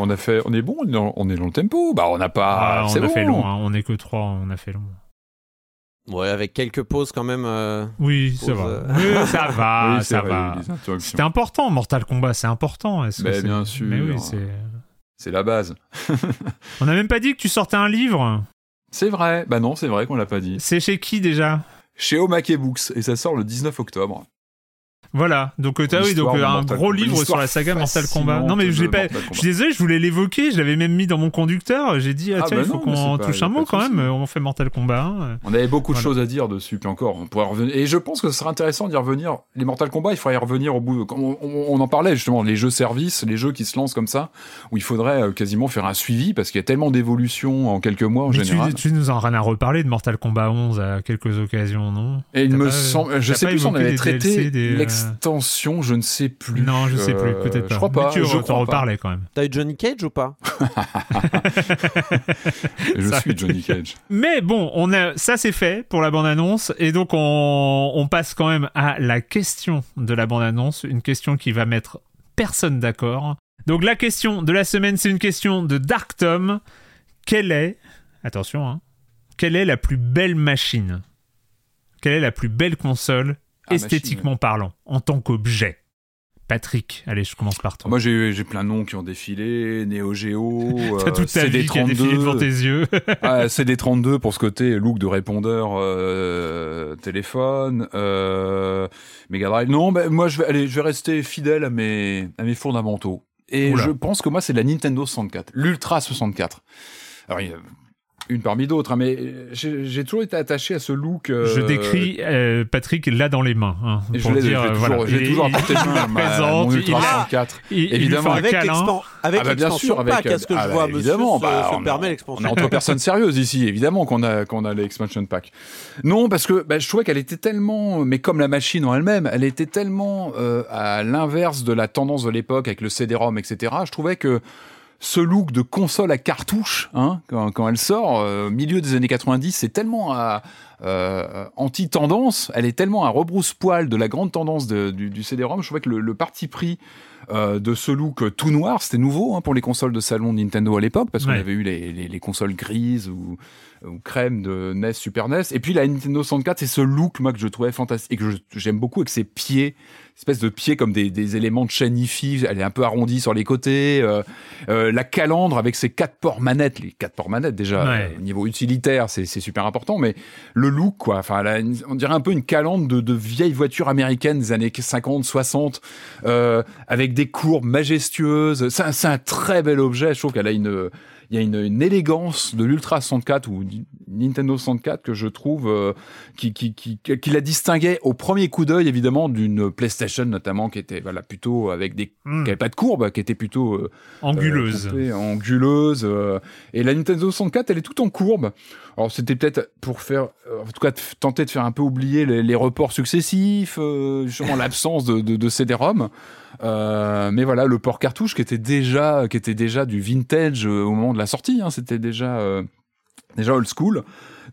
On a fait, on est bon, on est dans, on est dans le tempo. Bah, on n'a pas. Ah, on c'est a bon. fait long, hein. on est que trois, on a fait long. Ouais, avec quelques pauses quand même. euh, Oui, ça va. euh. Oui, ça va, Oui, ça vrai, va. les interruptions. C'était important, Mortal Kombat, c'est important. C'est- bien sûr. Mais oui, c'est. C'est la base. On n'a même pas dit que tu sortais un livre. C'est vrai. Bah non, c'est vrai qu'on l'a pas dit. C'est chez qui déjà? Chez Omake Books et ça sort le 19 octobre. Voilà, donc euh, oui, donc euh, un Mortal gros livre sur la saga Mortal Kombat. Non mais je l'ai pas. Je suis désolé, je voulais l'évoquer, je l'avais même mis dans mon conducteur. J'ai dit ah, Ah tiens, bah il faut qu'on touche un mot quand même. On fait Mortal Kombat. hein. On avait beaucoup de choses à dire dessus, puis encore, on pourrait revenir. Et je pense que ce sera intéressant d'y revenir. Les Mortal Kombat, il faudrait y revenir au bout. de- On, on- on en parlait justement, les jeux services, les jeux qui se lancent comme ça, où il faudrait euh, quasiment faire un suivi parce qu'il y a tellement d'évolution en quelques mois en Mais tu, général. tu nous en as rien à reparler de Mortal Kombat 11 à quelques occasions, non? Et il me semble, je sais plus on avait traité L'extension, je ne sais plus. Non, je sais plus, Euh, peut-être pas. Je crois pas. Mais tu je t'en reparlais quand même. T'as eu Johnny Cage ou pas Je Ça- suis Johnny Cage. Mais bon, on a ça c'est fait pour la bande-annonce et donc on, on passe quand même à la question de la bande-annonce, une question qui va mettre personne d'accord. Donc la question de la semaine, c'est une question de Dark Tom. Quelle est, attention, hein, quelle est la plus belle machine? Quelle est la plus belle console, Ah, esthétiquement parlant, en tant qu'objet Patrick, allez, je commence par toi. Moi, j'ai j'ai plein de noms qui ont défilé, Neo Geo, T'as euh, toute ta vie qui a défilé devant tes yeux. ah, CD32 pour ce côté look de répondeur euh, téléphone, euh, Mega Drive. Non, ben moi je vais aller, je vais rester fidèle à mes à mes fondamentaux. Et Oula. je pense que moi c'est la Nintendo 64, l'Ultra 64. Alors il y a une parmi d'autres, hein, mais j'ai j'ai toujours été attaché à ce look. euh, Je décris euh, Patrick là dans les mains. hein, je pour l'ai dire, je l'ai euh, toujours, voilà. j'ai Il- toujours il- il présente, mon il Ultra a- 64. il- il lui Évidemment. Avec câlin. l'expan- avec Ah bah bien l'expansion sûr, avec pack, est-ce que ah je bah vois monsieur évidemment, se, bah, se on- permet On l'expansion est entre personnes sérieuses ici, évidemment qu'on a qu'on a l'expansion pack. Non, parce que bah, je trouvais qu'elle était tellement, mais comme la machine en elle-même, elle était tellement euh, à l'inverse de la tendance de l'époque avec le CD-ROM, etc. Je trouvais que ce look de console à cartouche, hein, quand, quand elle sort, euh, au milieu des années 90, c'est tellement à, euh, anti-tendance, elle est tellement à rebrousse-poil de la grande tendance de- du, du CD-ROM. Je trouvais que le, le parti pris euh, de ce look tout noir, c'était nouveau hein, pour les consoles de salon de Nintendo à l'époque, parce qu'on avait eu les, les- les consoles grises ou, ou crème de NES, Super NES. Et puis la Nintendo 64, c'est ce look moi que je trouvais fantastique et que j'aime beaucoup avec ses pieds, espèce de pieds comme des, des éléments de chaîne. Elle est un peu arrondie sur les côtés. euh, euh, la calandre avec ses quatre ports manettes, les quatre ports manettes déjà Ouais. euh, au niveau utilitaire, c'est super important. Mais le look, quoi, enfin, on dirait un peu une calandre de, de vieilles voitures américaines des années 50, 60, euh, avec des courbes majestueuses. C'est un, c'est un très bel objet. Je trouve qu'elle a une il y a une, une élégance de l'Ultra 64 ou Nintendo 64 que je trouve euh, qui, qui, qui, qui la distinguait au premier coup d'œil évidemment d'une PlayStation notamment qui était voilà plutôt avec des Hmm. qui avait pas de courbe, qui était plutôt euh, Anguleuse. euh, anguleuse. euh, et la Nintendo 64, elle est toute en courbe. Alors c'était peut-être pour faire, euh, en tout cas, tenter de faire un peu oublier les, les reports successifs, euh, justement l'absence de, de, de CD-ROM. Euh, mais voilà, le port cartouche qui était déjà, du vintage euh, au moment de la sortie. Hein, c'était euh, déjà old school.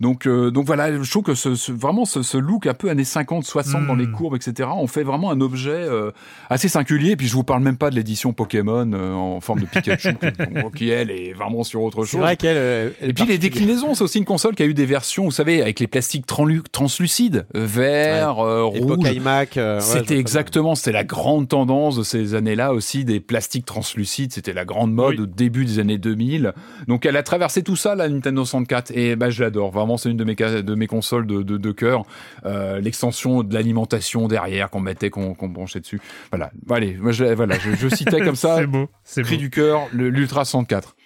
Donc, euh, donc voilà, je trouve que ce, ce- vraiment ce, ce look un peu années 50, 60 dans les courbes, etc., on fait vraiment un objet euh, assez singulier. Et puis je vous parle même pas de l'édition Pokémon euh, en forme de Pikachu, qui, elle est vraiment sur autre C'est chose. vrai qu'elle. euh, elle Et puis les déclinaisons, c'est aussi une console qui a eu des versions, vous savez, avec les plastiques translucides, euh, vert, euh, Époque rouge. iMac. euh, ouais, C'était exactement, c'était la grande tendance de ces années-là aussi, des plastiques translucides. C'était la grande mode Oui. au début des années 2000. Donc elle a traversé tout ça, la Nintendo 64. Et bah, je l'adore. Vraiment, c'est une de mes, ca- de mes consoles de, de, de cœur. Euh, L'extension de l'alimentation derrière qu'on mettait, qu'on branchait dessus. Voilà. Allez, moi, je, voilà, je, je citais comme ça, c'est beau. C'est cri beau. du cœur, l'Ultra 64.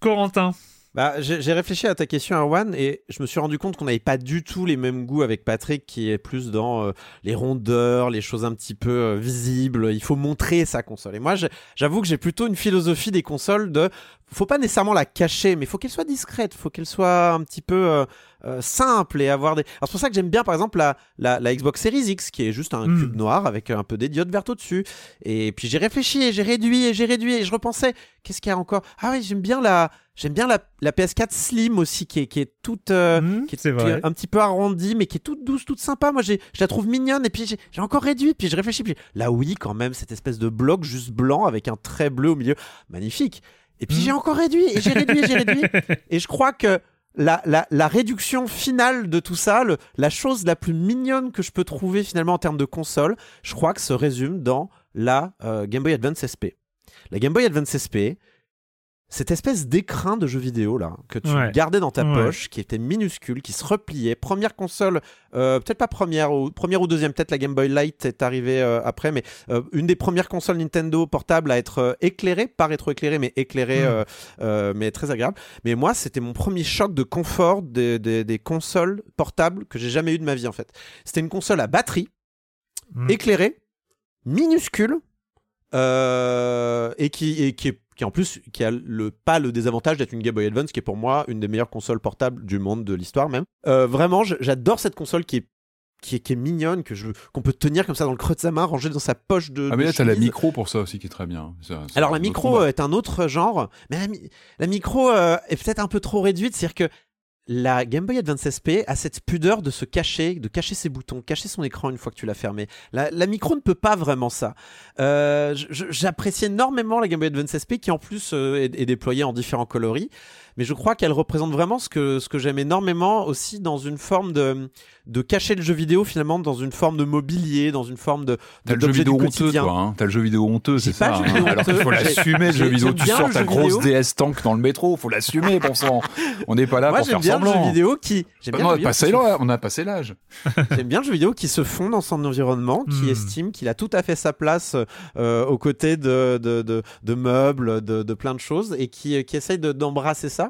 Corentin. Bah, j'ai réfléchi à ta question, Erwan, et je me suis rendu compte qu'on n'avait pas du tout les mêmes goûts avec Patrick, qui est plus dans euh, les rondeurs, les choses un petit peu euh, visibles. Il faut montrer sa console. Et moi, j'avoue que j'ai plutôt une philosophie des consoles de. Faut pas nécessairement la cacher, mais faut qu'elle soit discrète, faut qu'elle soit un petit peu euh, euh, simple et avoir des. Alors c'est pour ça que j'aime bien, par exemple, la, la, la Xbox Series X, qui est juste un Mm. cube noir avec un peu des diodes vertes au-dessus. Et puis j'ai réfléchi et j'ai réduit et j'ai réduit et je repensais. Qu'est-ce qu'il y a encore? Ah oui, j'aime bien la. J'aime bien la, la PS4 Slim aussi, qui est, qui est toute. euh, Hmm, qui est, qui un petit peu arrondie, mais qui est toute douce, toute sympa. Moi, je la trouve mignonne. Et puis, j'ai j'ai encore réduit. Puis, je réfléchis. Puis, là, oui, quand même, cette espèce de bloc juste blanc avec un trait bleu au milieu. Magnifique. Et puis, j'ai encore réduit. Et j'ai réduit, et j'ai réduit. Et je crois que la, la, la réduction finale de tout ça, le- la chose la plus mignonne que je peux trouver finalement en termes de console, je crois que se résume dans la euh, Game Boy Advance SP. La Game Boy Advance SP, cette espèce d'écrin de jeu vidéo là que tu Ouais. gardais dans ta Ouais. poche, qui était minuscule, qui se repliait. Première console, euh, peut-être pas première ou première ou deuxième, peut-être la Game Boy Light est arrivée euh, après, mais euh, une des premières consoles Nintendo portables à être éclairée, pas rétroéclairée, mais éclairée, Mm. euh, euh, mais très agréable. Mais moi, c'était mon premier choc de confort des, des- des consoles portables que j'ai jamais eu de ma vie en fait. C'était une console à batterie, Mm. éclairée, minuscule, euh, et qui, et qui est qui en plus qui a le pas le désavantage d'être une Game Boy Advance qui est pour moi une des meilleures consoles portables du monde de l'histoire même Euh, vraiment j'adore cette console qui est qui est, qui est mignonne que je qu'on peut tenir comme ça dans le creux de sa main rangée dans sa poche de Ah mais là t'as la micro pour ça aussi qui est très bien. Ça, Alors la micro combat. euh, est un autre genre, mais la micro euh, est peut-être un peu trop réduite, c'est-à-dire que la Game Boy Advance SP a cette pudeur de se cacher, de cacher ses boutons, cacher son écran une fois que tu l'as fermé. La, la micro ne peut pas vraiment ça. Euh, J'apprécie énormément la Game Boy Advance SP qui en plus euh, est, est déployée en différents coloris, mais je crois qu'elle représente vraiment ce que, ce que j'aime énormément aussi dans une forme de, de cacher le jeu vidéo finalement dans une forme de mobilier, dans une forme de, T'as le jeu vidéo honteux, toi. Hein. T'as le jeu vidéo honteux, c'est ça. jeu vidéo hein. Alors qu'il faut l'assumer, le jeu vidéo. Tu sors ta grosse. DS tank dans le métro, faut l'assumer, bon sang. On n'est pas là Moi pour faire bien le jeu vidéo qui j'aime Bah bien on, a jeu vidéo passé on a passé l'âge. J'aime bien le jeu vidéo qui se fond dans son environnement, qui Hmm. estime qu'il a tout à fait sa place euh, aux côtés de, de, de, de meubles, de, plein de choses, et qui, qui essaye de- d'embrasser ça.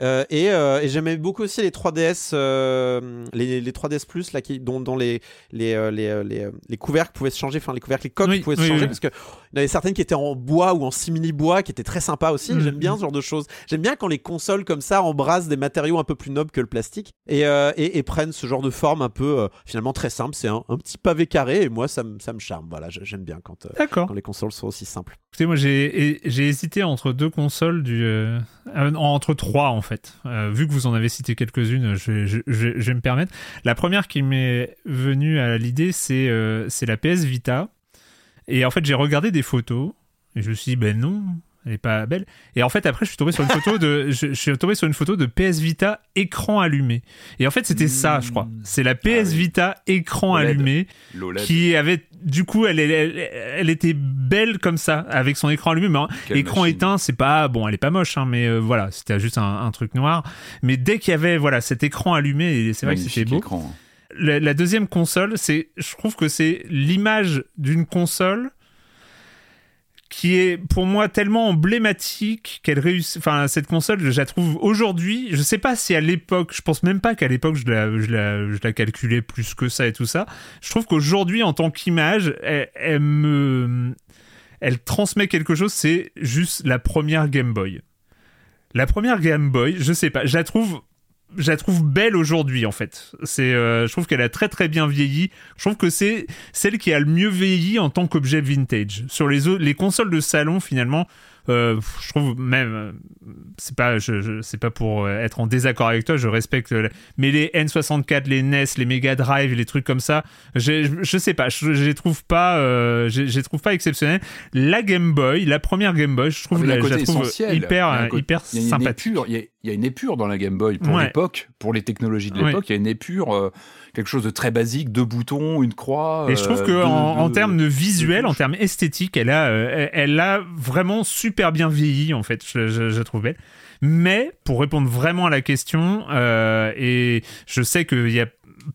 Euh, et euh, et j'aimais beaucoup aussi les 3DS, euh, les, les 3DS Plus, là, qui, dont, dont les, les, les, les, les couvercles pouvaient se changer, enfin les couvercles, les coques Oui, pouvaient se changer, oui. parce que il y en avait certaines qui étaient en bois ou en simili-bois, qui étaient très sympas aussi. Mhm. J'aime bien ce genre de choses. J'aime bien quand les consoles comme ça embrassent des matériaux un peu plus nobles que le plastique et, et, et prennent ce genre de forme un peu finalement très simple. C'est un, un petit pavé carré et moi ça me ça me charme. Voilà, j'aime bien quand, quand les consoles sont aussi simples. Écoutez, moi j'ai hésité entre deux consoles du entre trois en fait. Euh, vu que vous en avez cité quelques-unes, je, vais me permettre. La première qui m'est venue à l'idée, euh, c'est la PS Vita. Et en fait, j'ai regardé des photos et je me suis dit ben non, elle est pas belle. Et en fait, après, je suis tombé sur une photo de je, je suis tombé sur une photo de PS Vita écran allumé. Et en fait, c'était ça, je crois. C'est la PS oui. Vita écran OLED. allumé L'OLED. qui avait du coup elle, elle, était belle comme ça avec son écran allumé mais hein, écran machine. éteint c'est pas bon elle est pas moche hein, mais euh, voilà c'était juste un, un truc noir mais dès qu'il y avait voilà cet écran allumé et c'est vrai que c'était beau écran. la, la deuxième console c'est je trouve que c'est l'image d'une console qui est pour moi tellement emblématique qu'elle réussit. Enfin, cette console, je la trouve aujourd'hui. Je sais pas si à l'époque, je pense même pas qu'à l'époque je la, je, la, calculais plus que ça et tout ça. Je trouve qu'aujourd'hui, en tant qu'image, elle, elle me, elle transmet quelque chose. C'est juste la première Game Boy. La première Game Boy, je sais pas, je la trouve je la trouve belle aujourd'hui en fait. C'est, euh, je trouve qu'elle a très très bien vieilli. Je trouve que c'est celle qui a le mieux vieilli en tant qu'objet vintage. Sur les les consoles de salon finalement, euh, je trouve même euh, c'est pas je, je c'est pas pour euh, être en désaccord avec toi je respecte mais les N64 les NES les Mega Drive les trucs comme ça je, je sais pas je, je les trouve pas euh, je, les trouve pas exceptionnels la Game Boy la première Game Boy je trouve, Ah, la, je la trouve hyper hyper sympathique épure, il y a- une épure dans la Game Boy pour Ouais. l'époque, pour les technologies de l'époque. Il y a une épure, euh, quelque chose de très basique, deux boutons, une croix. Et je trouve que en, termes de visuel, en termes esthétiques, elle a, elle a vraiment super bien vieilli en fait. Je, je, je trouve belle. Mais pour répondre vraiment à la question, euh, et je sais qu'il y a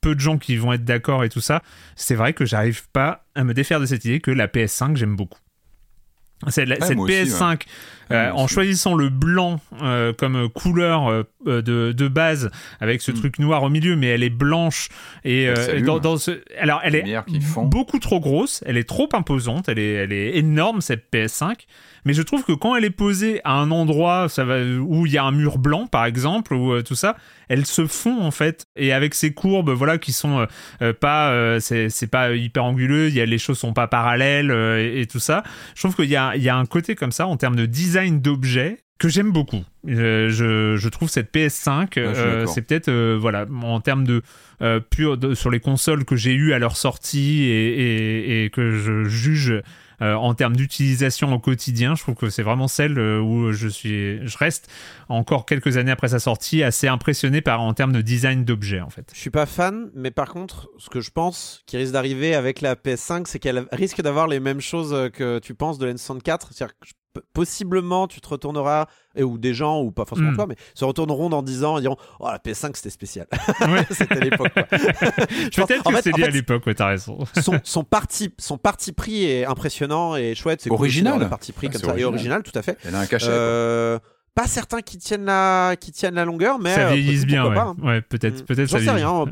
peu de gens qui vont être d'accord et tout ça, c'est vrai que j'arrive pas à me défaire de cette idée que la PS5 j'aime beaucoup. C'est la- Ouais, cette moi aussi, PS5, euh, en choisissant le blanc euh, comme couleur euh, de, de base, avec ce Mm. truc noir au milieu, mais elle est blanche et dans, dans ce, alors elle est beaucoup trop grosse, elle est trop imposante, elle est, elle est énorme cette PS5. Mais je trouve que quand elle est posée à un endroit ça va, où il y a un mur blanc, par exemple, ou tout ça, elle se fond en fait. Et avec ses courbes, voilà, qui sont pas, c'est c'est pas hyper anguleux, y a les choses sont pas parallèles et, et tout ça. Je trouve qu'il y a, il y a un côté comme ça en termes de design d'objet que j'aime beaucoup. Euh, je, je trouve cette PS5, je suis euh, c'est peut-être euh, voilà en termes de pur de- sur les consoles que j'ai eues à leur sortie et, et- et que je juge en termes d'utilisation au quotidien, je trouve que c'est vraiment celle où je suis, je reste encore quelques années après sa sortie assez impressionné par en termes de design d'objet en fait. Je suis pas fan, mais par contre, ce que je pense qui risque d'arriver avec la PS5, c'est qu'elle risque d'avoir les mêmes choses que tu penses de la N64. C'est-à-dire que je- p- possiblement tu te retourneras, et, ou des gens, ou pas forcément Hmm. toi, mais se retourneront dans 10 ans et diront Oh la PS5 c'était spécial. Ouais. c'était l'époque. quoi. Je pense- Peut-être que lié à l'époque, ouais, t'as raison. son, son, parti, son parti pris est impressionnant et chouette. C'est cool Original. le parti pris Ah, comme. Et original. tout à fait. Elle a un cachet. Euh, pas certains qui tiennent la, qui tiennent la longueur, mais ça euh, vieillisse bien, ouais. hein. Ouais, peut-être, Mm. peut-être ça sais rien.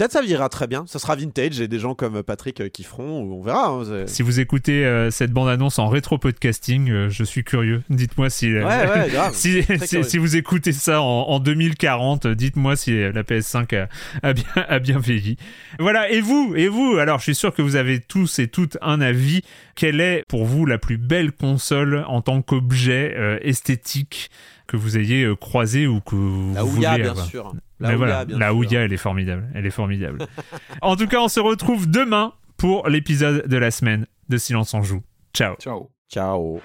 Pe- Peut-être ça vieillira très bien. Ça sera vintage et des gens comme Patrick euh, qui feront. On verra. hein, Si vous écoutez euh, cette bande-annonce en rétro-podcasting, euh, je suis curieux. Dites-moi si, Ouais, ouais, grave. si, vous écoutez ça en, en 2040, euh, dites-moi si la PS5 a, a bien, a bien vieilli. Voilà, et vous, et vous, alors je suis sûr que vous avez tous et toutes un avis. Quelle est pour vous la plus belle console en tant qu'objet euh, esthétique que vous ayez croisé ou que vous La Ouya, bien avoir? sûr. Mais La voilà, la sûr. Ouya, elle est formidable. Elle est formidable. en tout cas, on se retrouve demain pour l'épisode de la semaine de Silence en Joue. Ciao. Ciao. Ciao.